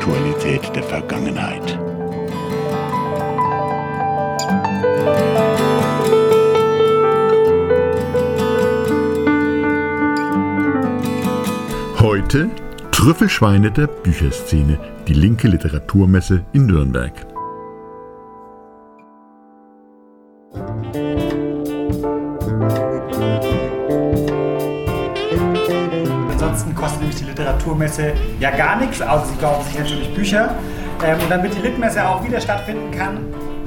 Aktualität der Vergangenheit. Heute Trüffelschweine der Bücherszene, die linke Literaturmesse in Nürnberg. Ansonsten kostet nämlich die Literaturmesse ja gar nichts, außer sie kaufen sich natürlich Bücher. Ähm, und damit die Litmesse auch wieder stattfinden kann,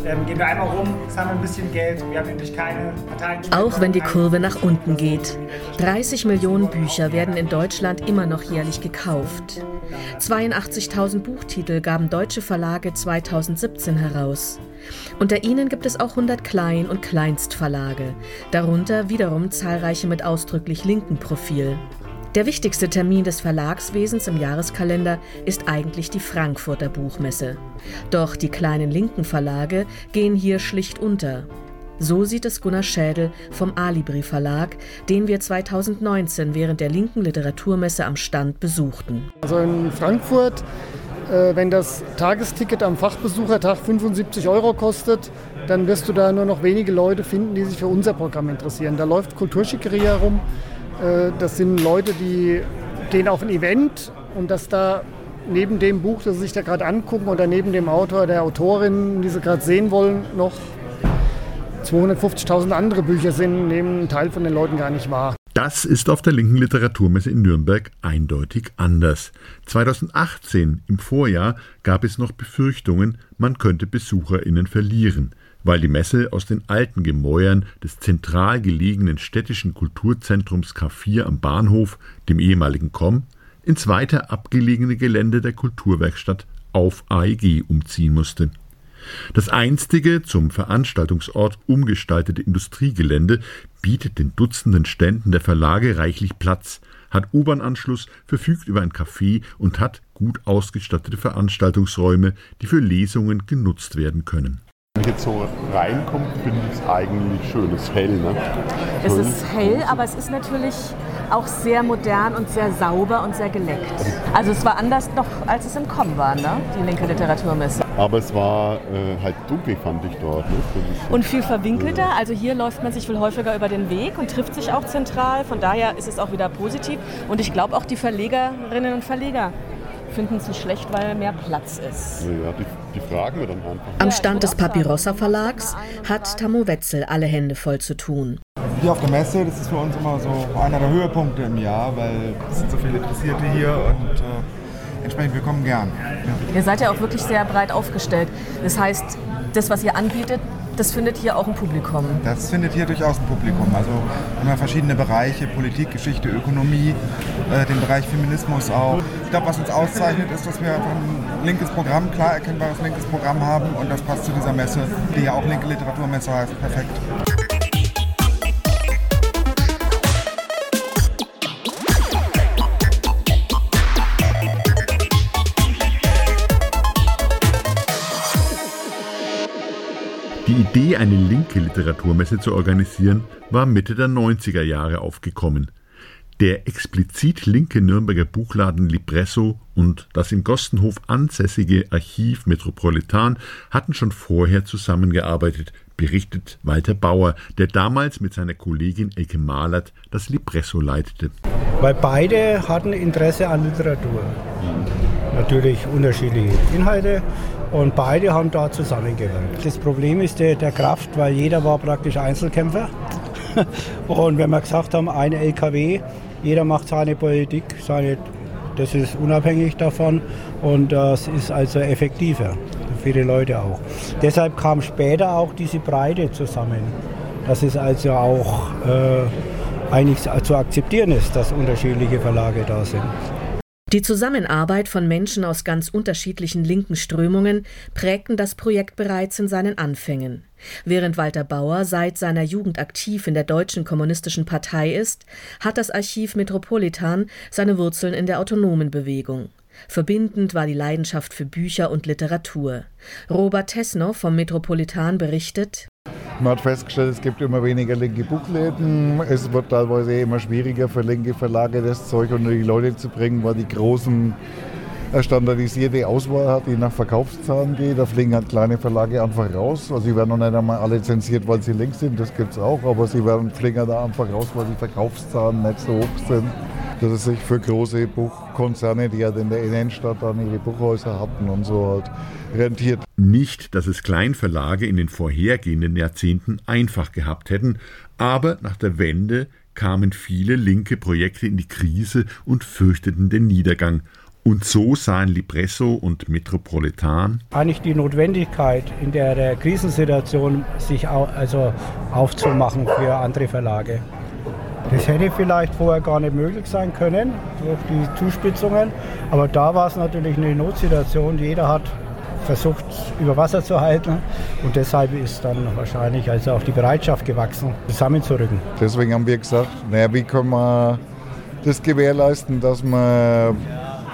ähm, gehen wir einmal rum, sammeln ein bisschen Geld. Wir haben nämlich keine Parteien. Auch wenn die Kurve nach unten geht. 30 Millionen Bücher werden in Deutschland immer noch jährlich gekauft. 82.000 Buchtitel gaben deutsche Verlage 2017 heraus. Unter ihnen gibt es auch 100 Klein- und Kleinstverlage, darunter wiederum zahlreiche mit ausdrücklich linken Profil. Der wichtigste Termin des Verlagswesens im Jahreskalender ist eigentlich die Frankfurter Buchmesse. Doch die kleinen linken Verlage gehen hier schlicht unter. So sieht es Gunnar Schädel vom Alibri Verlag, den wir 2019 während der linken Literaturmesse am Stand besuchten. Also in Frankfurt, äh, wenn das Tagesticket am Fachbesuchertag 75 Euro kostet, dann wirst du da nur noch wenige Leute finden, die sich für unser Programm interessieren. Da läuft Kulturschickerie herum. Äh, das sind Leute, die gehen auf ein Event und dass da neben dem Buch, das sie sich da gerade angucken oder neben dem Autor, der Autorin, die sie gerade sehen wollen, noch 250.000 andere Bücher sind, nehmen ein Teil von den Leuten gar nicht wahr. Das ist auf der linken Literaturmesse in Nürnberg eindeutig anders. 2018 im Vorjahr gab es noch Befürchtungen, man könnte Besucherinnen verlieren, weil die Messe aus den alten Gemäuern des zentral gelegenen städtischen Kulturzentrums K4 am Bahnhof, dem ehemaligen KOM, ins weiter abgelegene Gelände der Kulturwerkstatt auf AEG umziehen musste. Das einstige zum Veranstaltungsort umgestaltete Industriegelände bietet den Dutzenden Ständen der Verlage reichlich Platz, hat U-Bahn-Anschluss, verfügt über ein Café und hat gut ausgestattete Veranstaltungsräume, die für Lesungen genutzt werden können. Wenn ich jetzt so reinkomme, finde ich es eigentlich schön. Es ist hell, ne? Es ist hell, aber es ist natürlich auch sehr modern und sehr sauber und sehr geleckt. Also es war anders noch, als es im Com war, ne? die linke Literaturmesse. Aber es war äh, halt dunkel, fand ich dort. Ne? Und viel verwinkelter. Also hier läuft man sich viel häufiger über den Weg und trifft sich auch zentral. Von daher ist es auch wieder positiv. Und ich glaube auch die Verlegerinnen und Verleger finden es nicht schlecht, weil mehr Platz ist. Ja, die, die fragen wir dann einfach. Am Stand des Papirossa Verlags hat Tammo Wetzel alle Hände voll zu tun. Hier auf der Messe, das ist für uns immer so einer der Höhepunkte im Jahr, weil es sind so viele Interessierte hier und äh, entsprechend wir kommen gern. Ja. Ihr seid ja auch wirklich sehr breit aufgestellt. Das heißt, das, was ihr anbietet, das findet hier auch ein Publikum. Das findet hier durchaus ein Publikum. Also immer verschiedene Bereiche, Politik, Geschichte, Ökonomie, äh, den Bereich Feminismus auch. Ich glaube, was uns auszeichnet, ist, dass wir einfach ein linkes Programm, klar erkennbares linkes Programm haben und das passt zu dieser Messe, die ja auch linke Literaturmesse heißt, perfekt. Die Idee, eine linke Literaturmesse zu organisieren, war Mitte der 90er Jahre aufgekommen. Der explizit linke Nürnberger Buchladen Libresso und das im Gostenhof ansässige Archiv Metropolitan hatten schon vorher zusammengearbeitet, berichtet Walter Bauer, der damals mit seiner Kollegin Elke Mahlert das Libresso leitete. Weil beide hatten Interesse an Literatur. Natürlich unterschiedliche Inhalte und beide haben da zusammengewirkt. Das Problem ist der, der Kraft, weil jeder war praktisch Einzelkämpfer. Und wenn wir gesagt haben, ein LKW, jeder macht seine Politik, seine, das ist unabhängig davon und das ist also effektiver für die Leute auch. Deshalb kam später auch diese Breite zusammen. Dass es also auch äh, eigentlich zu akzeptieren ist, dass unterschiedliche Verlage da sind. Die Zusammenarbeit von Menschen aus ganz unterschiedlichen linken Strömungen prägten das Projekt bereits in seinen Anfängen. Während Walter Bauer seit seiner Jugend aktiv in der Deutschen Kommunistischen Partei ist, hat das Archiv Metropolitan seine Wurzeln in der autonomen Bewegung. Verbindend war die Leidenschaft für Bücher und Literatur. Robert Tesno vom Metropolitan berichtet man hat festgestellt, es gibt immer weniger linke Buchläden. Es wird teilweise immer schwieriger für linke Verlage, das Zeug unter die Leute zu bringen, weil die großen eine standardisierte Auswahl hat, die nach Verkaufszahlen geht. Da fliegen halt kleine Verlage einfach raus. Also sie werden noch nicht einmal alle zensiert, weil sie links sind, das gibt es auch, aber sie werden fliegen da einfach raus, weil die Verkaufszahlen nicht so hoch sind dass es sich für große Buchkonzerne, die halt in der Innenstadt dann ihre Buchhäuser hatten und so halt rentiert. Nicht, dass es Kleinverlage in den vorhergehenden Jahrzehnten einfach gehabt hätten, aber nach der Wende kamen viele linke Projekte in die Krise und fürchteten den Niedergang. Und so sahen Lipresso und Metropolitan eigentlich die Notwendigkeit, in der, der Krisensituation sich au also aufzumachen für andere Verlage. Das hätte vielleicht vorher gar nicht möglich sein können durch die Zuspitzungen. Aber da war es natürlich eine Notsituation. Jeder hat versucht, über Wasser zu halten. Und deshalb ist dann wahrscheinlich also auch die Bereitschaft gewachsen, zusammenzurücken. Deswegen haben wir gesagt, naja, wie können wir das gewährleisten, dass man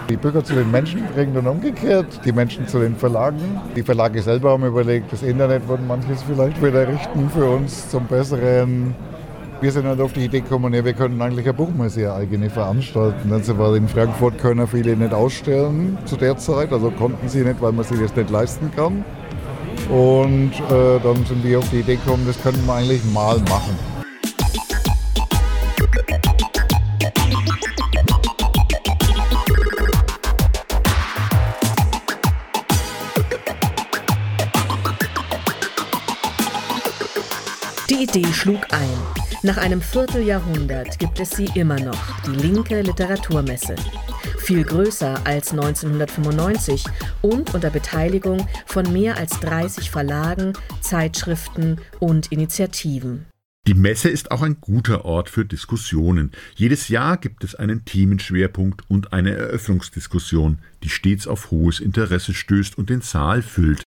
die Bürger zu den Menschen bringt und umgekehrt, die Menschen zu den Verlagen. Die Verlage selber haben überlegt, das Internet würden manches vielleicht wieder richten für uns zum besseren wir sind halt auf die Idee gekommen, ja, wir könnten eigentlich eine Buchmesse eigene veranstalten. Also weil in Frankfurt können viele nicht ausstellen zu der Zeit, also konnten sie nicht, weil man sich das nicht leisten kann. Und äh, dann sind wir auf die Idee gekommen, das könnten wir eigentlich mal machen. Idee schlug ein. Nach einem Vierteljahrhundert gibt es sie immer noch, die linke Literaturmesse. Viel größer als 1995 und unter Beteiligung von mehr als 30 Verlagen, Zeitschriften und Initiativen. Die Messe ist auch ein guter Ort für Diskussionen. Jedes Jahr gibt es einen Themenschwerpunkt und eine Eröffnungsdiskussion, die stets auf hohes Interesse stößt und den Saal füllt.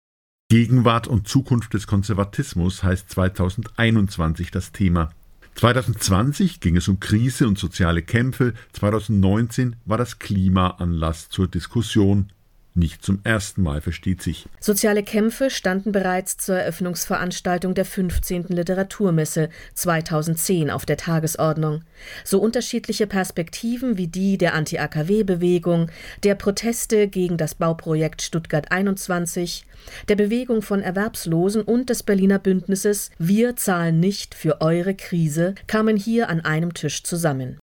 Gegenwart und Zukunft des Konservatismus heißt 2021 das Thema. 2020 ging es um Krise und soziale Kämpfe, 2019 war das Klima Anlass zur Diskussion. Nicht zum ersten Mal, versteht sich. Soziale Kämpfe standen bereits zur Eröffnungsveranstaltung der 15. Literaturmesse 2010 auf der Tagesordnung. So unterschiedliche Perspektiven wie die der Anti-AKW-Bewegung, der Proteste gegen das Bauprojekt Stuttgart 21, der Bewegung von Erwerbslosen und des Berliner Bündnisses Wir zahlen nicht für eure Krise kamen hier an einem Tisch zusammen.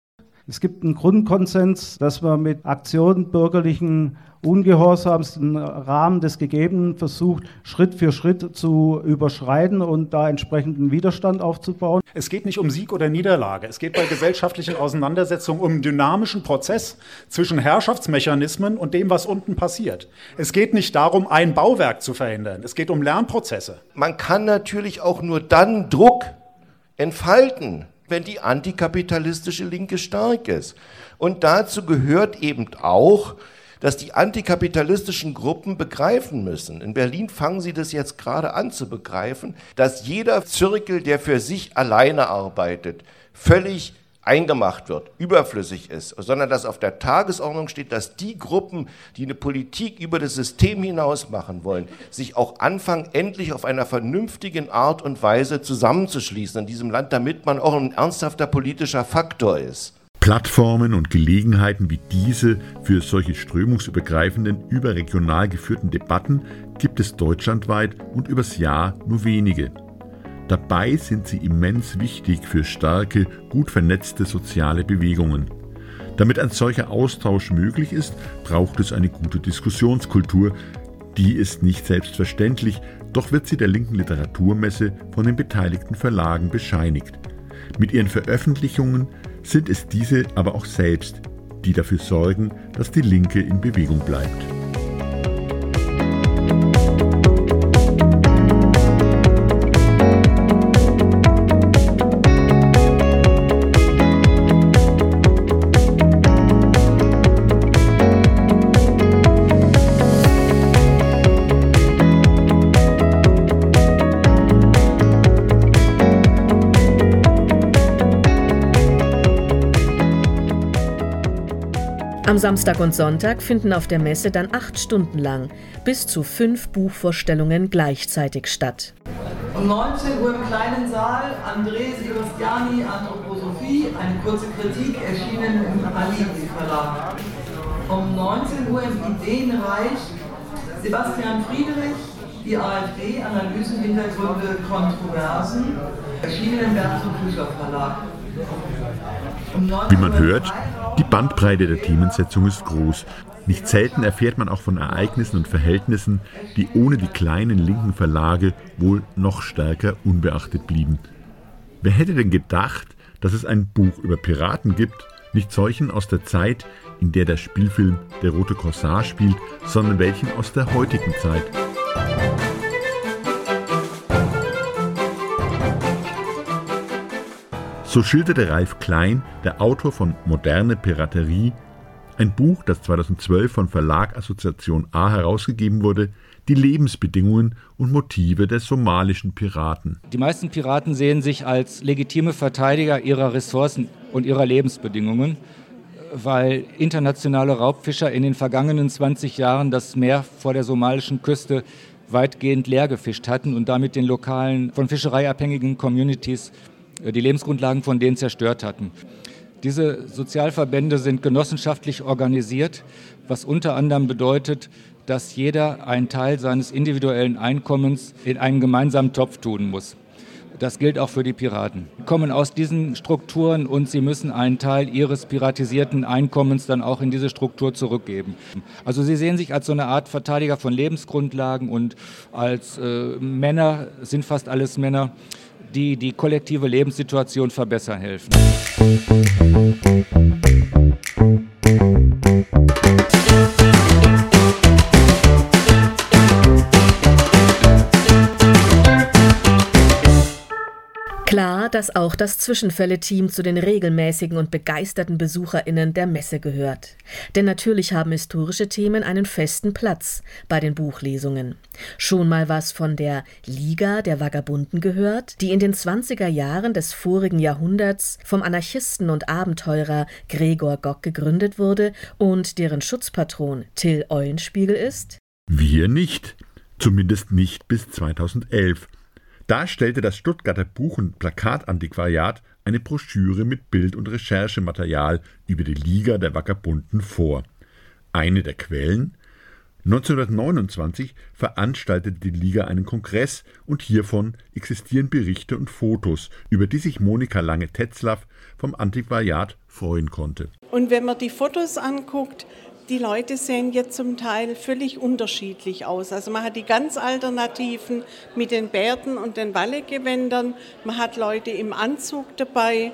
Es gibt einen Grundkonsens, dass man mit Aktionen bürgerlichen Ungehorsams den Rahmen des Gegebenen versucht, Schritt für Schritt zu überschreiten und da entsprechenden Widerstand aufzubauen. Es geht nicht um Sieg oder Niederlage. Es geht bei gesellschaftlichen Auseinandersetzungen um einen dynamischen Prozess zwischen Herrschaftsmechanismen und dem, was unten passiert. Es geht nicht darum, ein Bauwerk zu verhindern. Es geht um Lernprozesse. Man kann natürlich auch nur dann Druck entfalten, wenn die antikapitalistische Linke stark ist. Und dazu gehört eben auch, dass die antikapitalistischen Gruppen begreifen müssen. In Berlin fangen sie das jetzt gerade an zu begreifen, dass jeder Zirkel, der für sich alleine arbeitet, völlig eingemacht wird, überflüssig ist, sondern dass auf der Tagesordnung steht, dass die Gruppen, die eine Politik über das System hinaus machen wollen, sich auch anfangen, endlich auf einer vernünftigen Art und Weise zusammenzuschließen in diesem Land, damit man auch ein ernsthafter politischer Faktor ist. Plattformen und Gelegenheiten wie diese für solche strömungsübergreifenden, überregional geführten Debatten gibt es deutschlandweit und übers Jahr nur wenige. Dabei sind sie immens wichtig für starke, gut vernetzte soziale Bewegungen. Damit ein solcher Austausch möglich ist, braucht es eine gute Diskussionskultur. Die ist nicht selbstverständlich, doch wird sie der linken Literaturmesse von den beteiligten Verlagen bescheinigt. Mit ihren Veröffentlichungen sind es diese aber auch selbst, die dafür sorgen, dass die Linke in Bewegung bleibt. Am Samstag und Sonntag finden auf der Messe dann acht Stunden lang bis zu fünf Buchvorstellungen gleichzeitig statt. Um 19 Uhr im kleinen Saal André Sebastiani, Anthroposophie, eine kurze Kritik, erschienen im Alibi Verlag. Um 19 Uhr im Ideenreich Sebastian Friedrich, die AfD, Analysen, Hintergründe, Kontroversen, erschienen im Bernd und Bücher Verlag. Wie man hört, die Bandbreite der Themensetzung ist groß. Nicht selten erfährt man auch von Ereignissen und Verhältnissen, die ohne die kleinen linken Verlage wohl noch stärker unbeachtet blieben. Wer hätte denn gedacht, dass es ein Buch über Piraten gibt, nicht solchen aus der Zeit, in der der Spielfilm Der rote Korsar spielt, sondern welchen aus der heutigen Zeit. So schilderte Ralf Klein, der Autor von Moderne Piraterie, ein Buch, das 2012 von Verlag Assoziation A herausgegeben wurde, die Lebensbedingungen und Motive der somalischen Piraten. Die meisten Piraten sehen sich als legitime Verteidiger ihrer Ressourcen und ihrer Lebensbedingungen, weil internationale Raubfischer in den vergangenen 20 Jahren das Meer vor der somalischen Küste weitgehend leer gefischt hatten und damit den lokalen, von Fischerei abhängigen Communities die Lebensgrundlagen von denen zerstört hatten. Diese Sozialverbände sind genossenschaftlich organisiert, was unter anderem bedeutet, dass jeder einen Teil seines individuellen Einkommens in einen gemeinsamen Topf tun muss. Das gilt auch für die Piraten. Sie kommen aus diesen Strukturen und sie müssen einen Teil ihres piratisierten Einkommens dann auch in diese Struktur zurückgeben. Also sie sehen sich als so eine Art Verteidiger von Lebensgrundlagen und als äh, Männer, sind fast alles Männer, die die kollektive Lebenssituation verbessern helfen. Klar, dass auch das Zwischenfälle-Team zu den regelmäßigen und begeisterten BesucherInnen der Messe gehört. Denn natürlich haben historische Themen einen festen Platz bei den Buchlesungen. Schon mal was von der Liga der Vagabunden gehört, die in den 20er Jahren des vorigen Jahrhunderts vom Anarchisten und Abenteurer Gregor Gock gegründet wurde und deren Schutzpatron Till Eulenspiegel ist? Wir nicht. Zumindest nicht bis 2011. Da stellte das Stuttgarter Buch- und Plakatantiquariat eine Broschüre mit Bild- und Recherchematerial über die Liga der Vagabunden vor. Eine der Quellen 1929 veranstaltete die Liga einen Kongress und hiervon existieren Berichte und Fotos, über die sich Monika Lange-Tetzlaff vom Antiquariat freuen konnte. Und wenn man die Fotos anguckt, die Leute sehen jetzt zum Teil völlig unterschiedlich aus. Also man hat die ganz alternativen mit den Bärten und den Wallegewändern, man hat Leute im Anzug dabei,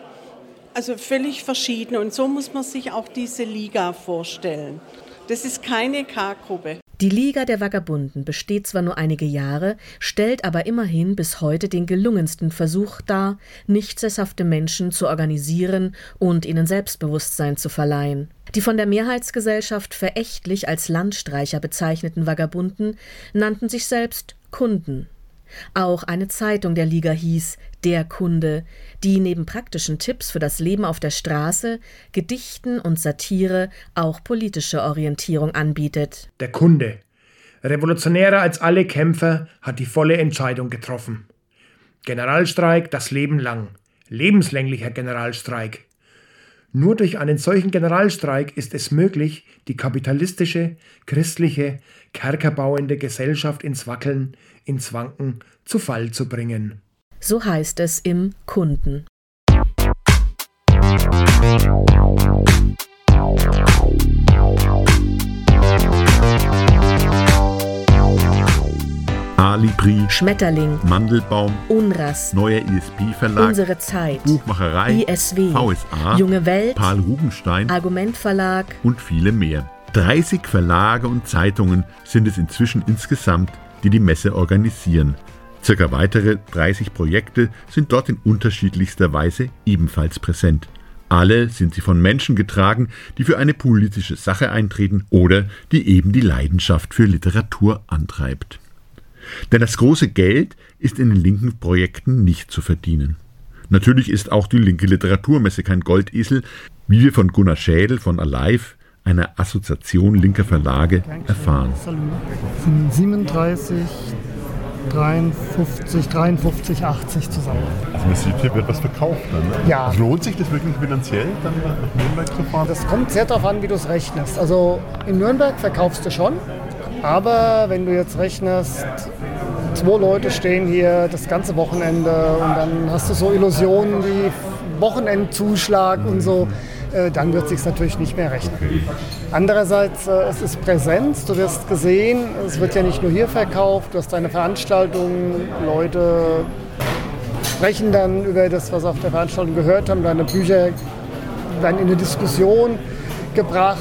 also völlig verschieden. Und so muss man sich auch diese Liga vorstellen. Das ist keine K-Gruppe. Die Liga der Vagabunden besteht zwar nur einige Jahre, stellt aber immerhin bis heute den gelungensten Versuch dar, nicht sesshafte Menschen zu organisieren und ihnen Selbstbewusstsein zu verleihen. Die von der Mehrheitsgesellschaft verächtlich als Landstreicher bezeichneten Vagabunden nannten sich selbst Kunden. Auch eine Zeitung der Liga hieß Der Kunde, die neben praktischen Tipps für das Leben auf der Straße, Gedichten und Satire auch politische Orientierung anbietet. Der Kunde, revolutionärer als alle Kämpfer, hat die volle Entscheidung getroffen. Generalstreik das Leben lang, lebenslänglicher Generalstreik. Nur durch einen solchen Generalstreik ist es möglich, die kapitalistische, christliche, kerkerbauende Gesellschaft ins Wackeln, ins Wanken, zu Fall zu bringen. So heißt es im Kunden. Alibri, Schmetterling, Mandelbaum, Unras, Neuer ISP-Verlag, Unsere Zeit, Buchmacherei, ISW, VSA, Junge Welt, Paul Rubenstein, Argumentverlag und viele mehr. 30 Verlage und Zeitungen sind es inzwischen insgesamt, die die Messe organisieren. Circa weitere 30 Projekte sind dort in unterschiedlichster Weise ebenfalls präsent. Alle sind sie von Menschen getragen, die für eine politische Sache eintreten oder die eben die Leidenschaft für Literatur antreibt. Denn das große Geld ist in den linken Projekten nicht zu verdienen. Natürlich ist auch die linke Literaturmesse kein Goldesel, wie wir von Gunnar Schädel von Alive, einer Assoziation linker Verlage, erfahren. 37, 53, 53, 80 zusammen. Also man sieht, hier wird was verkauft dann, ne? Ja. Also lohnt sich das wirklich finanziell, dann nach Nürnberg zu fahren? Das kommt sehr darauf an, wie du es rechnest. Also in Nürnberg verkaufst du schon, aber wenn du jetzt rechnest, zwei Leute stehen hier das ganze Wochenende und dann hast du so Illusionen wie Wochenendzuschlag und so, äh, dann wird sich natürlich nicht mehr rechnen. Andererseits, äh, es ist Präsenz, du wirst gesehen, es wird ja nicht nur hier verkauft, du hast deine Veranstaltungen, Leute sprechen dann über das, was auf der Veranstaltung gehört haben, deine Bücher werden in eine Diskussion gebracht.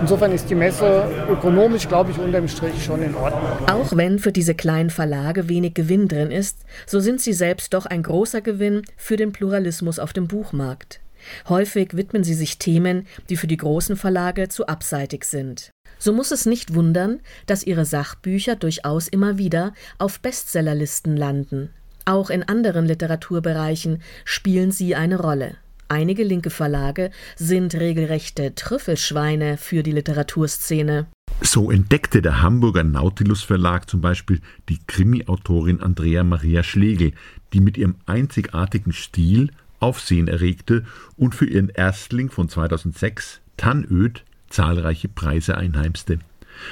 Insofern ist die Messe ökonomisch, glaube ich, unterm Strich schon in Ordnung. Auch wenn für diese kleinen Verlage wenig Gewinn drin ist, so sind sie selbst doch ein großer Gewinn für den Pluralismus auf dem Buchmarkt. Häufig widmen sie sich Themen, die für die großen Verlage zu abseitig sind. So muss es nicht wundern, dass ihre Sachbücher durchaus immer wieder auf Bestsellerlisten landen. Auch in anderen Literaturbereichen spielen sie eine Rolle. Einige linke Verlage sind regelrechte Trüffelschweine für die Literaturszene. So entdeckte der Hamburger Nautilus Verlag zum Beispiel die Krimi-Autorin Andrea Maria Schlegel, die mit ihrem einzigartigen Stil Aufsehen erregte und für ihren Erstling von 2006, Tannöd, zahlreiche Preise einheimste.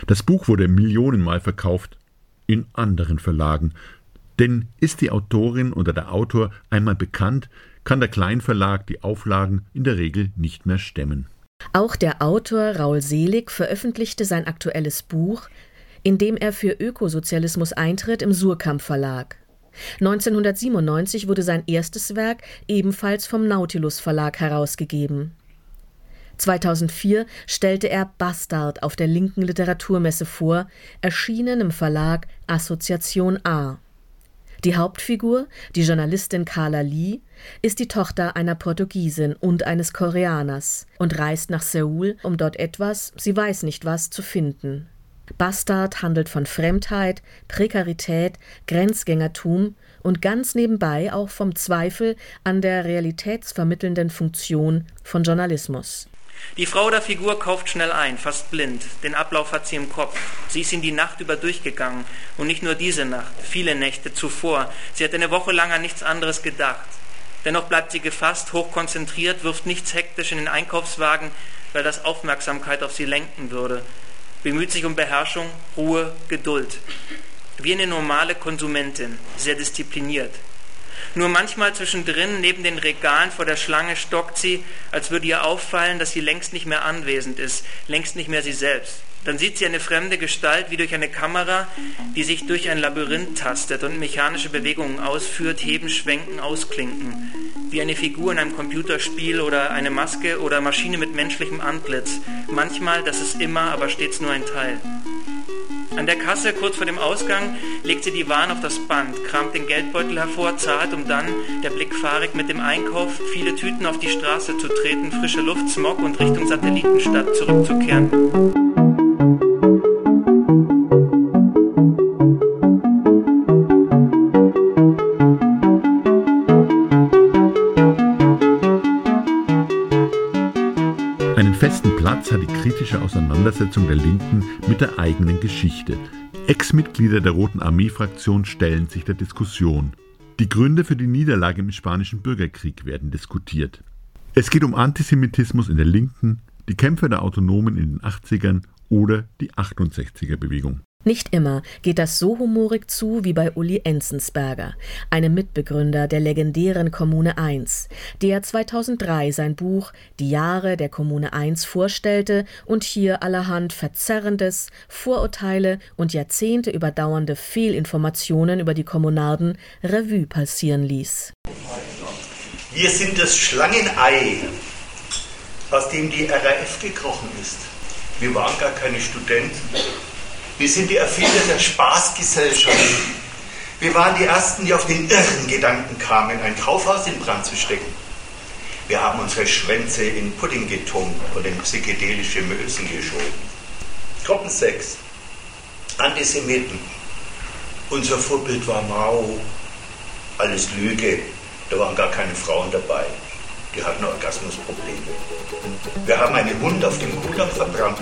Das Buch wurde millionenmal verkauft, in anderen Verlagen. Denn ist die Autorin oder der Autor einmal bekannt, kann der Kleinverlag die Auflagen in der Regel nicht mehr stemmen. Auch der Autor Raul Selig veröffentlichte sein aktuelles Buch, in dem er für Ökosozialismus eintritt, im Surkamp Verlag. 1997 wurde sein erstes Werk ebenfalls vom Nautilus Verlag herausgegeben. 2004 stellte er Bastard auf der linken Literaturmesse vor, erschienen im Verlag Assoziation A. Die Hauptfigur, die Journalistin Carla Lee, ist die Tochter einer Portugiesin und eines Koreaners und reist nach Seoul, um dort etwas, sie weiß nicht was, zu finden. Bastard handelt von Fremdheit, Prekarität, Grenzgängertum und ganz nebenbei auch vom Zweifel an der realitätsvermittelnden Funktion von Journalismus. Die Frau der Figur kauft schnell ein, fast blind. Den Ablauf hat sie im Kopf. Sie ist in die Nacht über durchgegangen. Und nicht nur diese Nacht, viele Nächte zuvor. Sie hat eine Woche lang an nichts anderes gedacht. Dennoch bleibt sie gefasst, hochkonzentriert, wirft nichts hektisch in den Einkaufswagen, weil das Aufmerksamkeit auf sie lenken würde. Bemüht sich um Beherrschung, Ruhe, Geduld. Wie eine normale Konsumentin, sehr diszipliniert. Nur manchmal zwischendrin neben den Regalen vor der Schlange stockt sie, als würde ihr auffallen, dass sie längst nicht mehr anwesend ist, längst nicht mehr sie selbst. Dann sieht sie eine fremde Gestalt wie durch eine Kamera, die sich durch ein Labyrinth tastet und mechanische Bewegungen ausführt, heben, schwenken, ausklinken. Wie eine Figur in einem Computerspiel oder eine Maske oder Maschine mit menschlichem Antlitz. Manchmal, das ist immer, aber stets nur ein Teil. An der Kasse, kurz vor dem Ausgang, legt sie die Waren auf das Band, kramt den Geldbeutel hervor, zahlt, um dann, der Blick fahrig mit dem Einkauf, viele Tüten auf die Straße zu treten, frische Luft, Smog und Richtung Satellitenstadt zurückzukehren. Einen festen Platz hat die kritische Auseinandersetzung der Linken mit der eigenen Geschichte. Ex-Mitglieder der Roten Armee-Fraktion stellen sich der Diskussion. Die Gründe für die Niederlage im Spanischen Bürgerkrieg werden diskutiert. Es geht um Antisemitismus in der Linken, die Kämpfe der Autonomen in den 80ern oder die 68er-Bewegung. Nicht immer geht das so humorig zu wie bei Uli Enzensberger, einem Mitbegründer der legendären Kommune 1, der 2003 sein Buch Die Jahre der Kommune 1 vorstellte und hier allerhand Verzerrendes, Vorurteile und Jahrzehnte überdauernde Fehlinformationen über die Kommunarden Revue passieren ließ. Wir sind das Schlangenei, aus dem die RAF gekrochen ist. Wir waren gar keine Studenten. Wir sind die Erfinder der Spaßgesellschaft. Wir waren die Ersten, die auf den irren Gedanken kamen, ein Kaufhaus in Brand zu stecken. Wir haben unsere Schwänze in Pudding getunkt und in psychedelische Mösen geschoben. Gruppen 6. Antisemiten. Unser Vorbild war Mao. Alles Lüge. Da waren gar keine Frauen dabei. Die hatten Orgasmusprobleme. Wir haben einen Hund auf dem Kudamm verbrannt.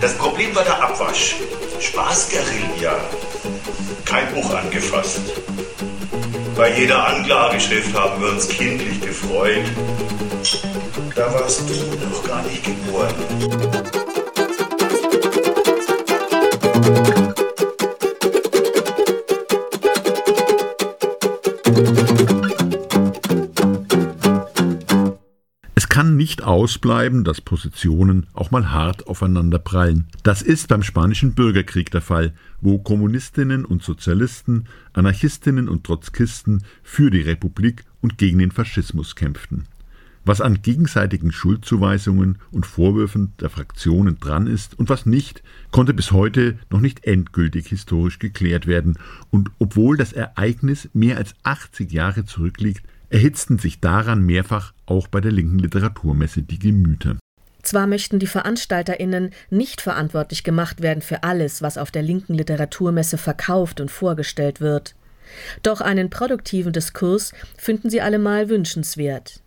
Das Problem war der Abwasch. Spaßguerilla. Kein Buch angefasst. Bei jeder Anklageschrift haben wir uns kindlich gefreut. Da warst du noch gar nicht geboren. Nicht ausbleiben, dass Positionen auch mal hart aufeinanderprallen. Das ist beim Spanischen Bürgerkrieg der Fall, wo Kommunistinnen und Sozialisten, Anarchistinnen und Trotzkisten für die Republik und gegen den Faschismus kämpften. Was an gegenseitigen Schuldzuweisungen und Vorwürfen der Fraktionen dran ist und was nicht, konnte bis heute noch nicht endgültig historisch geklärt werden, und obwohl das Ereignis mehr als 80 Jahre zurückliegt, erhitzten sich daran mehrfach auch bei der linken Literaturmesse die Gemüter. Zwar möchten die Veranstalterinnen nicht verantwortlich gemacht werden für alles, was auf der linken Literaturmesse verkauft und vorgestellt wird. Doch einen produktiven Diskurs finden sie allemal wünschenswert.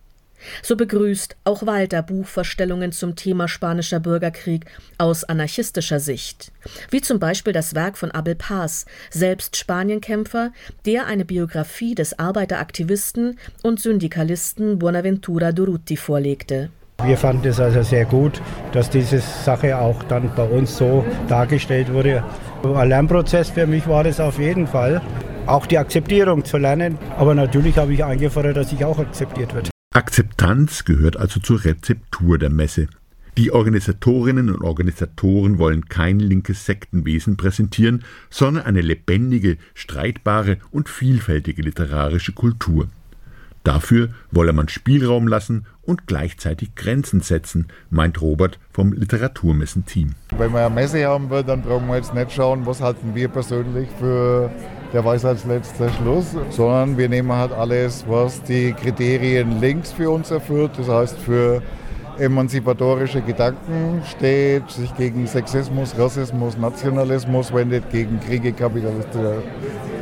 So begrüßt auch Walter Buchvorstellungen zum Thema spanischer Bürgerkrieg aus anarchistischer Sicht, wie zum Beispiel das Werk von Abel Paz, selbst Spanienkämpfer, der eine Biografie des Arbeiteraktivisten und Syndikalisten Buenaventura Durruti vorlegte. Wir fanden es also sehr gut, dass diese Sache auch dann bei uns so dargestellt wurde. Ein Lernprozess für mich war es auf jeden Fall, auch die Akzeptierung zu lernen. Aber natürlich habe ich eingefordert, dass ich auch akzeptiert wird. Akzeptanz gehört also zur Rezeptur der Messe. Die Organisatorinnen und Organisatoren wollen kein linkes Sektenwesen präsentieren, sondern eine lebendige, streitbare und vielfältige literarische Kultur. Dafür wolle man Spielraum lassen und gleichzeitig Grenzen setzen, meint Robert vom Literaturmessen-Team. Wenn wir eine Messe haben will, dann brauchen wir jetzt nicht schauen, was halten wir persönlich für der Weisheitsletzter Schluss, sondern wir nehmen halt alles, was die Kriterien links für uns erfüllt, das heißt für emanzipatorische Gedanken steht, sich gegen Sexismus, Rassismus, Nationalismus wendet, gegen Kriege kapitalistischer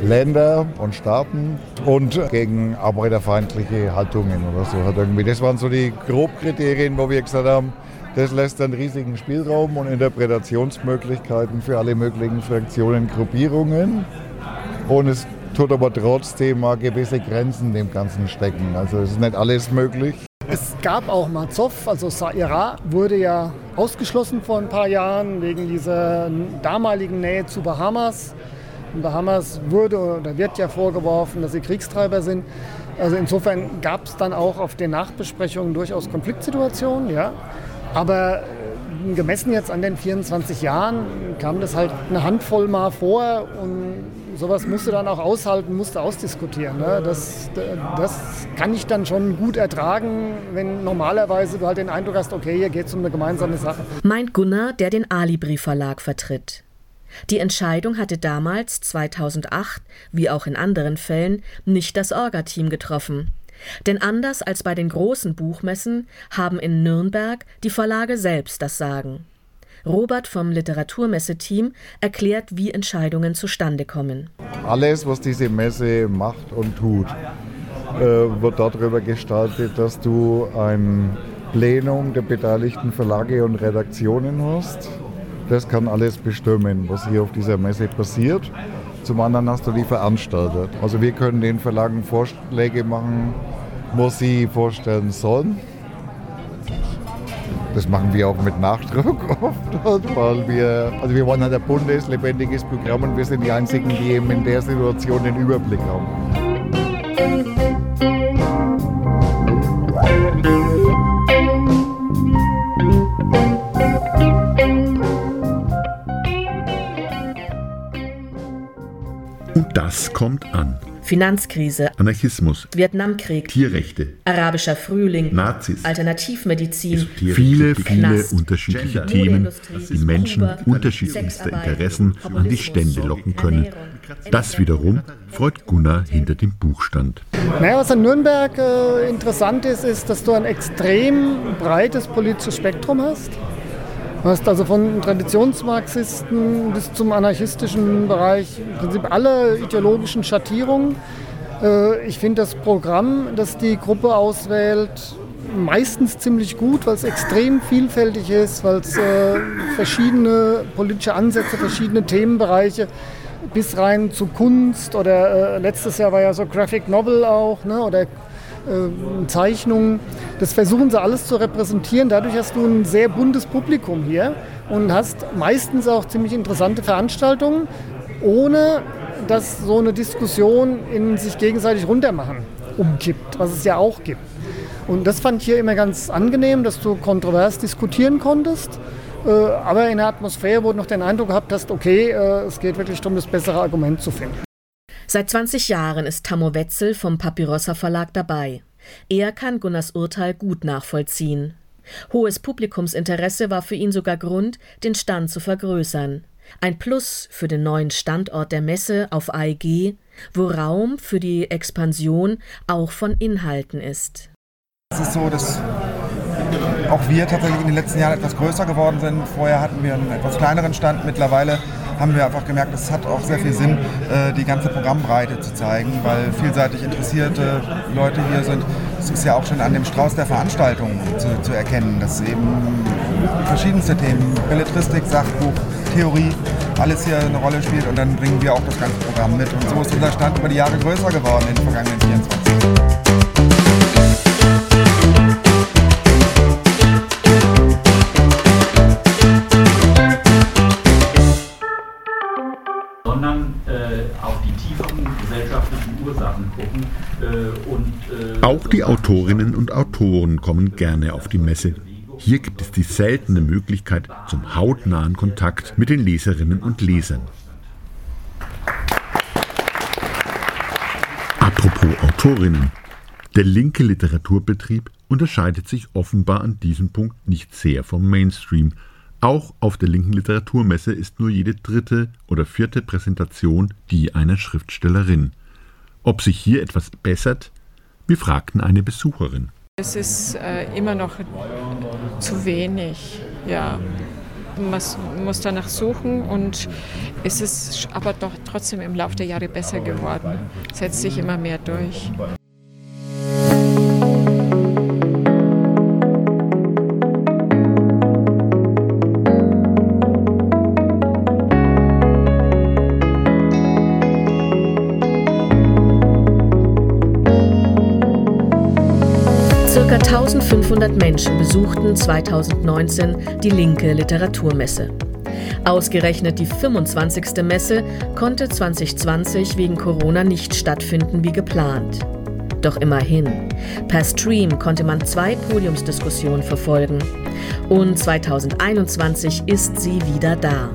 Länder und Staaten und gegen arbeiterfeindliche Haltungen oder so. Hat irgendwie. Das waren so die Grobkriterien, wo wir gesagt haben, das lässt einen riesigen Spielraum und Interpretationsmöglichkeiten für alle möglichen Fraktionen, Gruppierungen. Und es tut aber trotzdem mal gewisse Grenzen dem Ganzen stecken. Also es ist nicht alles möglich. Es gab auch Mazov, also Saira wurde ja ausgeschlossen vor ein paar Jahren wegen dieser damaligen Nähe zu Bahamas. In Bahamas wurde oder wird ja vorgeworfen, dass sie Kriegstreiber sind. Also insofern gab es dann auch auf den Nachbesprechungen durchaus Konfliktsituationen, ja. Aber äh, gemessen jetzt an den 24 Jahren kam das halt eine Handvoll mal vor und sowas musst du dann auch aushalten, musst du ausdiskutieren. Ne? Das, das kann ich dann schon gut ertragen, wenn normalerweise du halt den Eindruck hast, okay, hier geht es um eine gemeinsame Sache. Meint Gunnar, der den Alibri Verlag vertritt. Die Entscheidung hatte damals, 2008, wie auch in anderen Fällen, nicht das Orga-Team getroffen. Denn anders als bei den großen Buchmessen haben in Nürnberg die Verlage selbst das Sagen. Robert vom Literaturmesse-Team erklärt, wie Entscheidungen zustande kommen. Alles, was diese Messe macht und tut, äh, wird darüber gestaltet, dass du ein Plenum der beteiligten Verlage und Redaktionen hast. Das kann alles bestimmen, was hier auf dieser Messe passiert. Zum anderen hast du die Veranstalter. Also wir können den Verlagen Vorschläge machen, was sie vorstellen sollen. Das machen wir auch mit Nachdruck oft, weil wir, also wir wollen halt ein buntes, lebendiges Programm und wir sind die Einzigen, die eben in der Situation den Überblick haben. Und das kommt an. Finanzkrise, Anarchismus, Vietnamkrieg, Tierrechte, arabischer Frühling, Nazis, Alternativmedizin, viele, viele Knast, unterschiedliche Gender, Themen, die Menschen Kuba, unterschiedlichster Interessen an die Stände locken können. Das wiederum freut Gunnar hinter dem Buchstand. Naja, was an Nürnberg äh, interessant ist, ist, dass du ein extrem breites politisches Spektrum hast. Du hast also von Traditionsmarxisten bis zum anarchistischen Bereich im Prinzip alle ideologischen Schattierungen. Äh, ich finde das Programm, das die Gruppe auswählt, meistens ziemlich gut, weil es extrem vielfältig ist, weil es äh, verschiedene politische Ansätze, verschiedene Themenbereiche bis rein zu Kunst oder äh, letztes Jahr war ja so Graphic Novel auch ne, oder äh, Zeichnungen. Das versuchen sie alles zu repräsentieren. Dadurch hast du ein sehr buntes Publikum hier und hast meistens auch ziemlich interessante Veranstaltungen, ohne dass so eine Diskussion in sich gegenseitig runtermachen umkippt, was es ja auch gibt. Und das fand ich hier immer ganz angenehm, dass du kontrovers diskutieren konntest, äh, aber in der Atmosphäre, wo du noch den Eindruck gehabt hast, okay, äh, es geht wirklich darum, das bessere Argument zu finden. Seit 20 Jahren ist Tammo Wetzel vom Papyrossa Verlag dabei. Er kann Gunnars Urteil gut nachvollziehen. Hohes Publikumsinteresse war für ihn sogar Grund, den Stand zu vergrößern. Ein Plus für den neuen Standort der Messe auf AEG, wo Raum für die Expansion auch von Inhalten ist. Es ist so, dass auch wir tatsächlich in den letzten Jahren etwas größer geworden sind. Vorher hatten wir einen etwas kleineren Stand. Mittlerweile haben wir einfach gemerkt, es hat auch sehr viel Sinn, äh, die ganze Programmbreite zu zeigen, weil vielseitig interessierte Leute hier sind. Es ist ja auch schon an dem Strauß der Veranstaltungen zu, zu erkennen, dass eben verschiedenste Themen, Belletristik, Sachbuch, Theorie, alles hier eine Rolle spielt und dann bringen wir auch das ganze Programm mit. Und so ist unser Stand über die Jahre größer geworden in den vergangenen 24 Auch die Autorinnen und Autoren kommen gerne auf die Messe. Hier gibt es die seltene Möglichkeit zum hautnahen Kontakt mit den Leserinnen und Lesern. Apropos Autorinnen. Der linke Literaturbetrieb unterscheidet sich offenbar an diesem Punkt nicht sehr vom Mainstream. Auch auf der linken Literaturmesse ist nur jede dritte oder vierte Präsentation die einer Schriftstellerin. Ob sich hier etwas bessert? Wir fragten eine Besucherin. Es ist äh, immer noch zu wenig, ja. Man muss danach suchen und es ist aber doch trotzdem im Laufe der Jahre besser geworden. Setzt sich immer mehr durch. Circa 1500 Menschen besuchten 2019 die linke Literaturmesse. Ausgerechnet die 25. Messe konnte 2020 wegen Corona nicht stattfinden wie geplant. Doch immerhin, per Stream konnte man zwei Podiumsdiskussionen verfolgen. Und 2021 ist sie wieder da.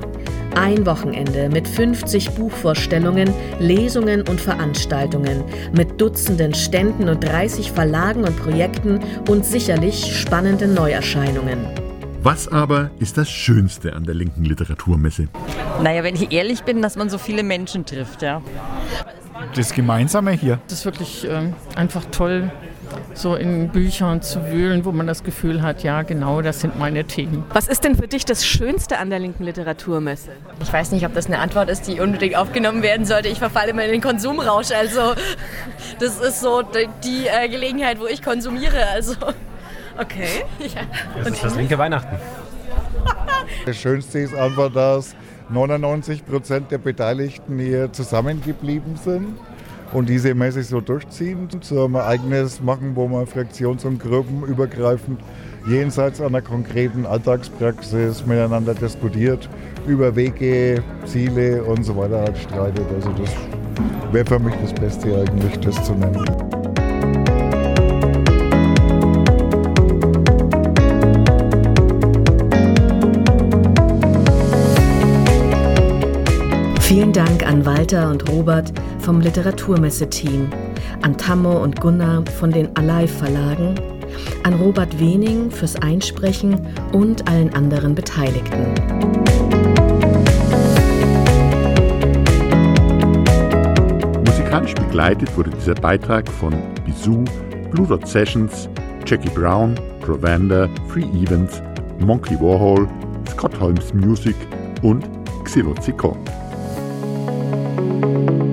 Ein Wochenende mit 50 Buchvorstellungen, Lesungen und Veranstaltungen, mit Dutzenden Ständen und 30 Verlagen und Projekten und sicherlich spannenden Neuerscheinungen. Was aber ist das Schönste an der linken Literaturmesse? Naja, wenn ich ehrlich bin, dass man so viele Menschen trifft, ja. Das Gemeinsame hier. Das ist wirklich äh, einfach toll, so in Büchern zu wühlen, wo man das Gefühl hat, ja genau, das sind meine Themen. Was ist denn für dich das Schönste an der linken Literaturmesse? Ich weiß nicht, ob das eine Antwort ist, die unbedingt aufgenommen werden sollte. Ich verfalle immer in den Konsumrausch. Also das ist so die äh, Gelegenheit, wo ich konsumiere. Also okay. Ja. Das ist das linke Weihnachten. Das Schönste ist einfach, dass 99 Prozent der Beteiligten hier zusammengeblieben sind und diese Messe so durchziehen, so ein eigenes machen, wo man fraktions- und gruppenübergreifend jenseits einer konkreten Alltagspraxis miteinander diskutiert, über Wege, Ziele und so weiter halt streitet. Also das wäre für mich das Beste eigentlich, das zu nennen. Vielen Dank an Walter und Robert vom Literaturmesse-Team, an Tammo und Gunnar von den Alive Verlagen, an Robert Wening fürs Einsprechen und allen anderen Beteiligten. Musikalisch begleitet wurde dieser Beitrag von Bisou, Blue Dot Sessions, Jackie Brown, Provender, Free Events, Monkey Warhol, Scott Holmes Music und Xylozico. Thank you.